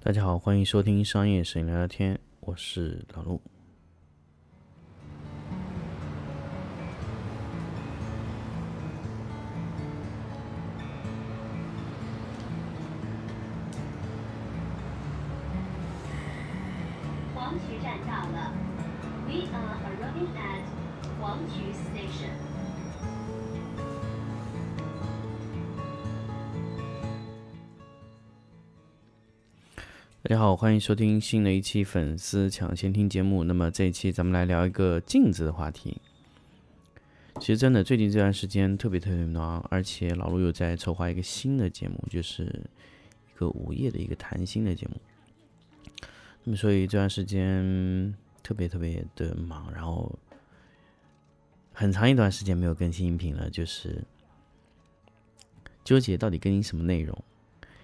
大家好，欢迎收听商业摄影聊聊天，我是老陆。黄站到了，We are arriving at. 黄渠 Station。大家好，欢迎收听新的一期粉丝抢先听节目。那么这一期咱们来聊一个镜子的话题。其实真的最近这段时间特别特别忙，而且老陆又在筹划一个新的节目，就是一个午夜的一个谈心的节目。那么所以这段时间特别特别的忙，然后很长一段时间没有更新音频了，就是纠结到底更新什么内容。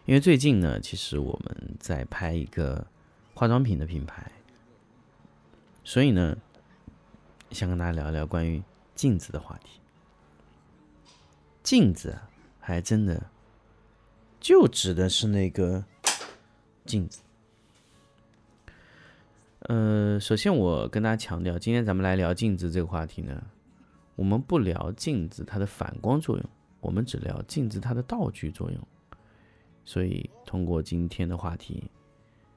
因为最近呢，其实我们在拍一个化妆品的品牌，所以呢，想跟大家聊一聊关于镜子的话题。镜子，还真的就指的是那个镜子。呃，首先我跟大家强调，今天咱们来聊镜子这个话题呢，我们不聊镜子它的反光作用，我们只聊镜子它的道具作用。所以，通过今天的话题，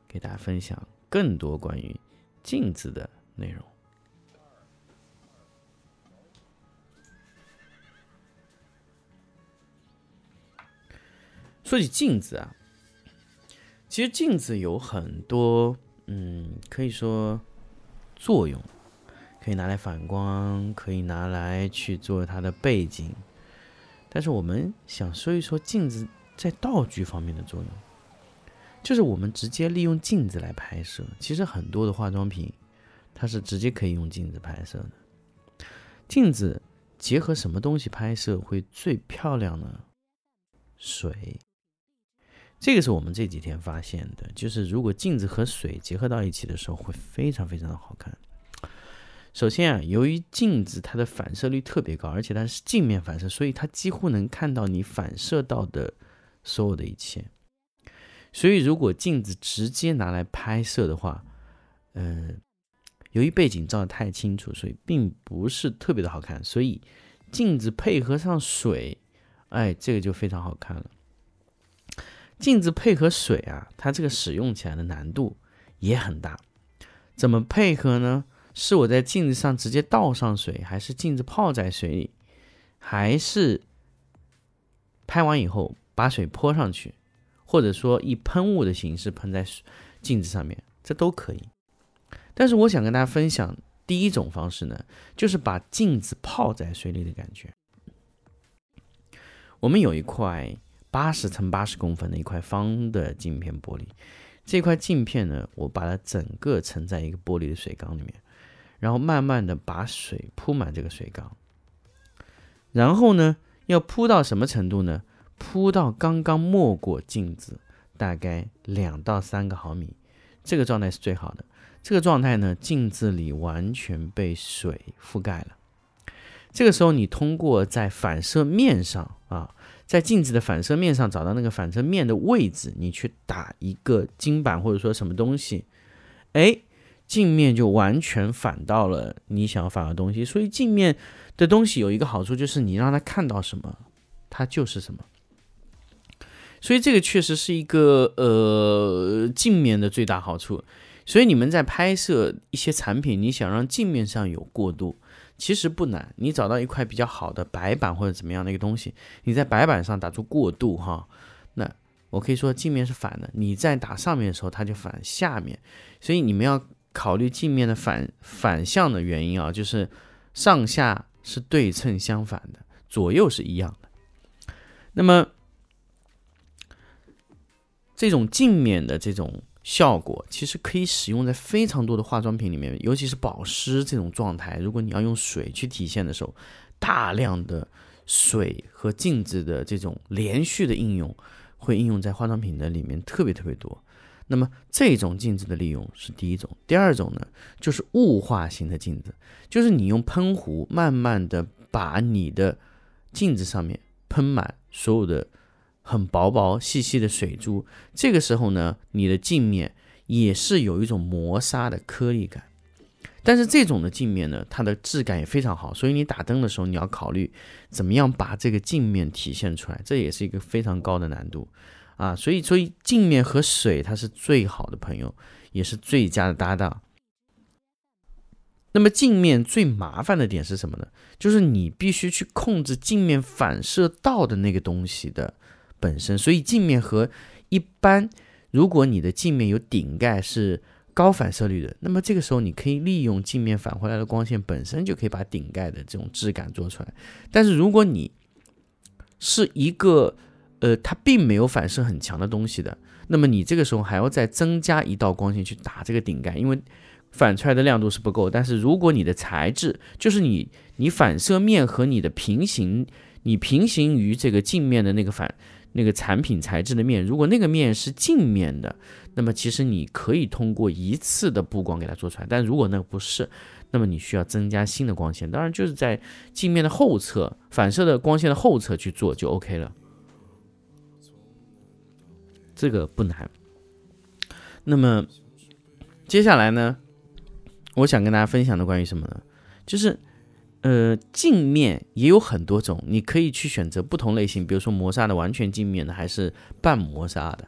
给大家分享更多关于镜子的内容。说起镜子啊，其实镜子有很多，嗯，可以说作用，可以拿来反光，可以拿来去做它的背景。但是，我们想说一说镜子。在道具方面的作用，就是我们直接利用镜子来拍摄。其实很多的化妆品，它是直接可以用镜子拍摄的。镜子结合什么东西拍摄会最漂亮呢？水。这个是我们这几天发现的，就是如果镜子和水结合到一起的时候，会非常非常的好看。首先啊，由于镜子它的反射率特别高，而且它是镜面反射，所以它几乎能看到你反射到的。所有的一切，所以如果镜子直接拿来拍摄的话，嗯，由于背景照的太清楚，所以并不是特别的好看。所以镜子配合上水，哎，这个就非常好看了。镜子配合水啊，它这个使用起来的难度也很大。怎么配合呢？是我在镜子上直接倒上水，还是镜子泡在水里，还是拍完以后？把水泼上去，或者说以喷雾的形式喷在镜子上面，这都可以。但是我想跟大家分享第一种方式呢，就是把镜子泡在水里的感觉。我们有一块八十乘八十公分的一块方的镜片玻璃，这块镜片呢，我把它整个盛在一个玻璃的水缸里面，然后慢慢的把水铺满这个水缸，然后呢，要铺到什么程度呢？铺到刚刚没过镜子，大概两到三个毫米，这个状态是最好的。这个状态呢，镜子里完全被水覆盖了。这个时候，你通过在反射面上啊，在镜子的反射面上找到那个反射面的位置，你去打一个金板或者说什么东西，哎，镜面就完全反到了你想要反的东西。所以镜面的东西有一个好处，就是你让它看到什么，它就是什么。所以这个确实是一个呃镜面的最大好处。所以你们在拍摄一些产品，你想让镜面上有过渡，其实不难。你找到一块比较好的白板或者怎么样的一个东西，你在白板上打出过渡哈，那我可以说镜面是反的。你在打上面的时候，它就反下面。所以你们要考虑镜面的反反向的原因啊，就是上下是对称相反的，左右是一样的。那么。这种镜面的这种效果，其实可以使用在非常多的化妆品里面，尤其是保湿这种状态。如果你要用水去体现的时候，大量的水和镜子的这种连续的应用，会应用在化妆品的里面特别特别多。那么这种镜子的利用是第一种，第二种呢，就是雾化型的镜子，就是你用喷壶慢慢的把你的镜子上面喷满所有的。很薄薄细细的水珠。这个时候呢，你的镜面也是有一种磨砂的颗粒感。但是这种的镜面呢，它的质感也非常好，所以你打灯的时候，你要考虑怎么样把这个镜面体现出来，这也是一个非常高的难度啊。所以，所以镜面和水它是最好的朋友，也是最佳的搭档。那么镜面最麻烦的点是什么呢？就是你必须去控制镜面反射到的那个东西的本身。所以镜面和一般，如果你的镜面有顶盖是。高反射率的，那么这个时候你可以利用镜面返回来的光线本身就可以把顶盖的这种质感做出来。但是如果你是一个呃它并没有反射很强的东西的，那么你这个时候还要再增加一道光线去打这个顶盖，因为反出来的亮度是不够。但是如果你的材质就是你你反射面和你的平行，你平行于这个镜面的那个反那个产品材质的面，如果那个面是镜面的。那么其实你可以通过一次的布光给它做出来，但如果那个不是，那么你需要增加新的光线，当然就是在镜面的后侧反射的光线的后侧去做就 OK 了，这个不难。那么接下来呢，我想跟大家分享的关于什么呢？就是呃镜面也有很多种，你可以去选择不同类型，比如说磨砂的完全镜面的，还是半磨砂的。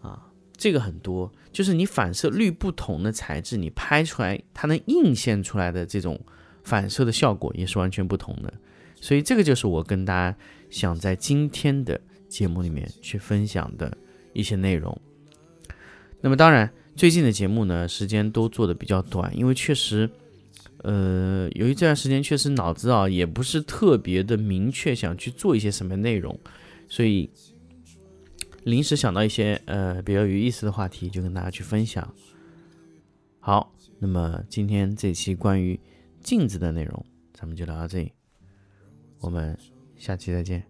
啊这个很多，就是你反射率不同的材质，你拍出来它能映现出来的这种反射的效果也是完全不同的。所以这个就是我跟大家想在今天的节目里面去分享的一些内容。那么当然，最近的节目呢，时间都做的比较短，因为确实，呃，由于这段时间确实脑子啊也不是特别的明确，想去做一些什么内容，所以。临时想到一些呃比较有意思的话题，就跟大家去分享。好，那么今天这期关于镜子的内容，咱们就聊到这里，我们下期再见。